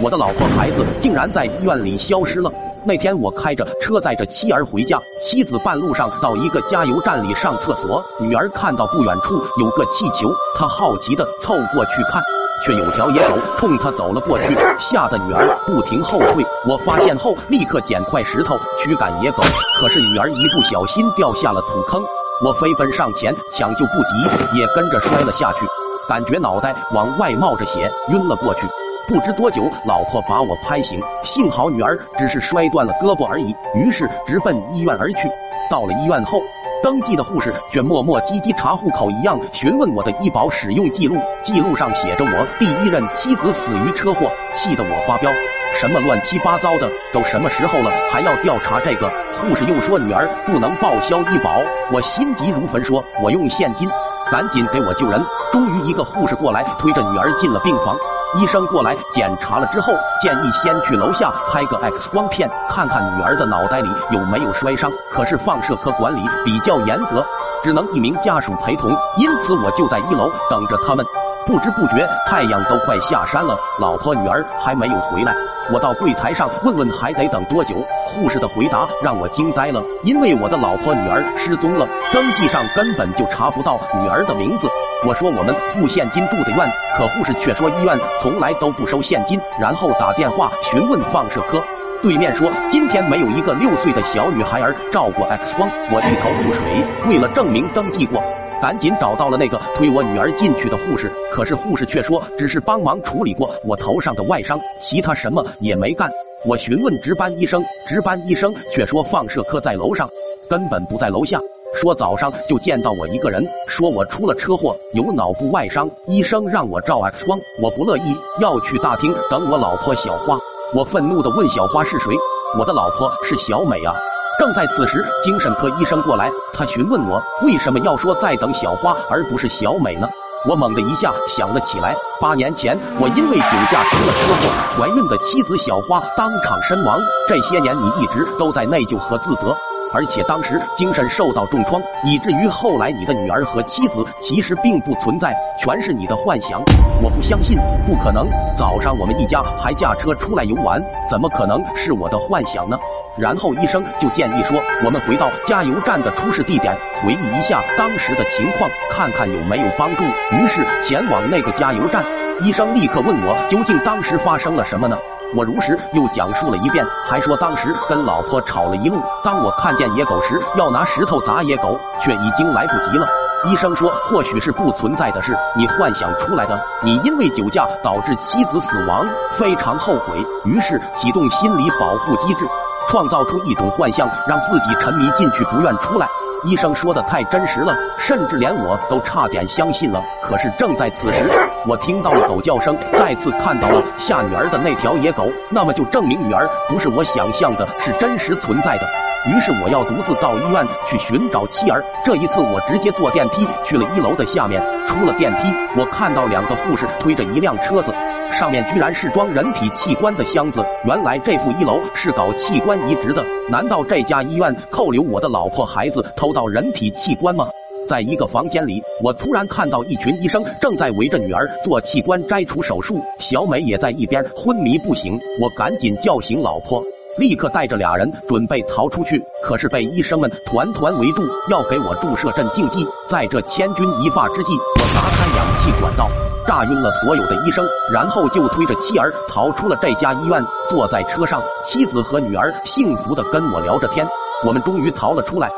我的老婆孩子竟然在医院里消失了。那天我开着车载着妻儿回家，妻子半路上到一个加油站里上厕所，女儿看到不远处有个气球，她好奇的凑过去看，却有条野狗冲她走了过去，吓得女儿不停后退。我发现后立刻捡块石头驱赶野狗，可是女儿一不小心掉下了土坑，我飞奔上前抢救不及，也跟着摔了下去，感觉脑袋往外冒着血，晕了过去。不知多久，老婆把我拍醒，幸好女儿只是摔断了胳膊而已，于是直奔医院而去。到了医院后，登记的护士却磨磨唧唧查户口一样询问我的医保使用记录，记录上写着我第一任妻子死于车祸，气得我发飙。什么乱七八糟的，都什么时候了还要调查这个？护士又说女儿不能报销医保，我心急如焚，说我用现金，赶紧给我救人。终于一个护士过来推着女儿进了病房。医生过来检查了之后，建议先去楼下拍个 X 光片，看看女儿的脑袋里有没有摔伤。可是放射科管理比较严格，只能一名家属陪同，因此我就在一楼等着他们。不知不觉，太阳都快下山了，老婆女儿还没有回来。我到柜台上问问还得等多久，护士的回答让我惊呆了，因为我的老婆女儿失踪了，登记上根本就查不到女儿的名字。我说我们付现金住的院，可护士却说医院从来都不收现金，然后打电话询问放射科，对面说今天没有一个六岁的小女孩儿照过 X 光。我一头雾水，为了证明登记过。赶紧找到了那个推我女儿进去的护士，可是护士却说只是帮忙处理过我头上的外伤，其他什么也没干。我询问值班医生，值班医生却说放射科在楼上，根本不在楼下。说早上就见到我一个人，说我出了车祸，有脑部外伤，医生让我照 X 光，我不乐意，要去大厅等我老婆小花。我愤怒的问小花是谁？我的老婆是小美啊。正在此时，精神科医生过来，他询问我为什么要说在等小花而不是小美呢？我猛地一下想了起来，八年前我因为酒驾出了车祸，怀孕的妻子小花当场身亡，这些年你一直都在内疚和自责。而且当时精神受到重创，以至于后来你的女儿和妻子其实并不存在，全是你的幻想。我不相信，不可能。早上我们一家还驾车出来游玩，怎么可能是我的幻想呢？然后医生就建议说，我们回到加油站的出事地点，回忆一下当时的情况，看看有没有帮助。于是前往那个加油站，医生立刻问我，究竟当时发生了什么呢？我如实又讲述了一遍，还说当时跟老婆吵了一路。当我看见野狗时，要拿石头砸野狗，却已经来不及了。医生说，或许是不存在的事，你幻想出来的。你因为酒驾导致妻子死亡，非常后悔，于是启动心理保护机制，创造出一种幻象，让自己沉迷进去，不愿出来。医生说的太真实了，甚至连我都差点相信了。可是正在此时，我听到了狗叫声，再次看到了吓女儿的那条野狗，那么就证明女儿不是我想象的，是真实存在的。于是我要独自到医院去寻找妻儿。这一次我直接坐电梯去了一楼的下面。出了电梯，我看到两个护士推着一辆车子。上面居然是装人体器官的箱子，原来这副一楼是搞器官移植的。难道这家医院扣留我的老婆孩子，偷盗人体器官吗？在一个房间里，我突然看到一群医生正在围着女儿做器官摘除手术，小美也在一边昏迷不醒。我赶紧叫醒老婆，立刻带着俩人准备逃出去，可是被医生们团团围住，要给我注射镇静剂。在这千钧一发之际，我砸开氧气管道。炸晕了所有的医生，然后就推着妻儿逃出了这家医院。坐在车上，妻子和女儿幸福的跟我聊着天。我们终于逃了出来。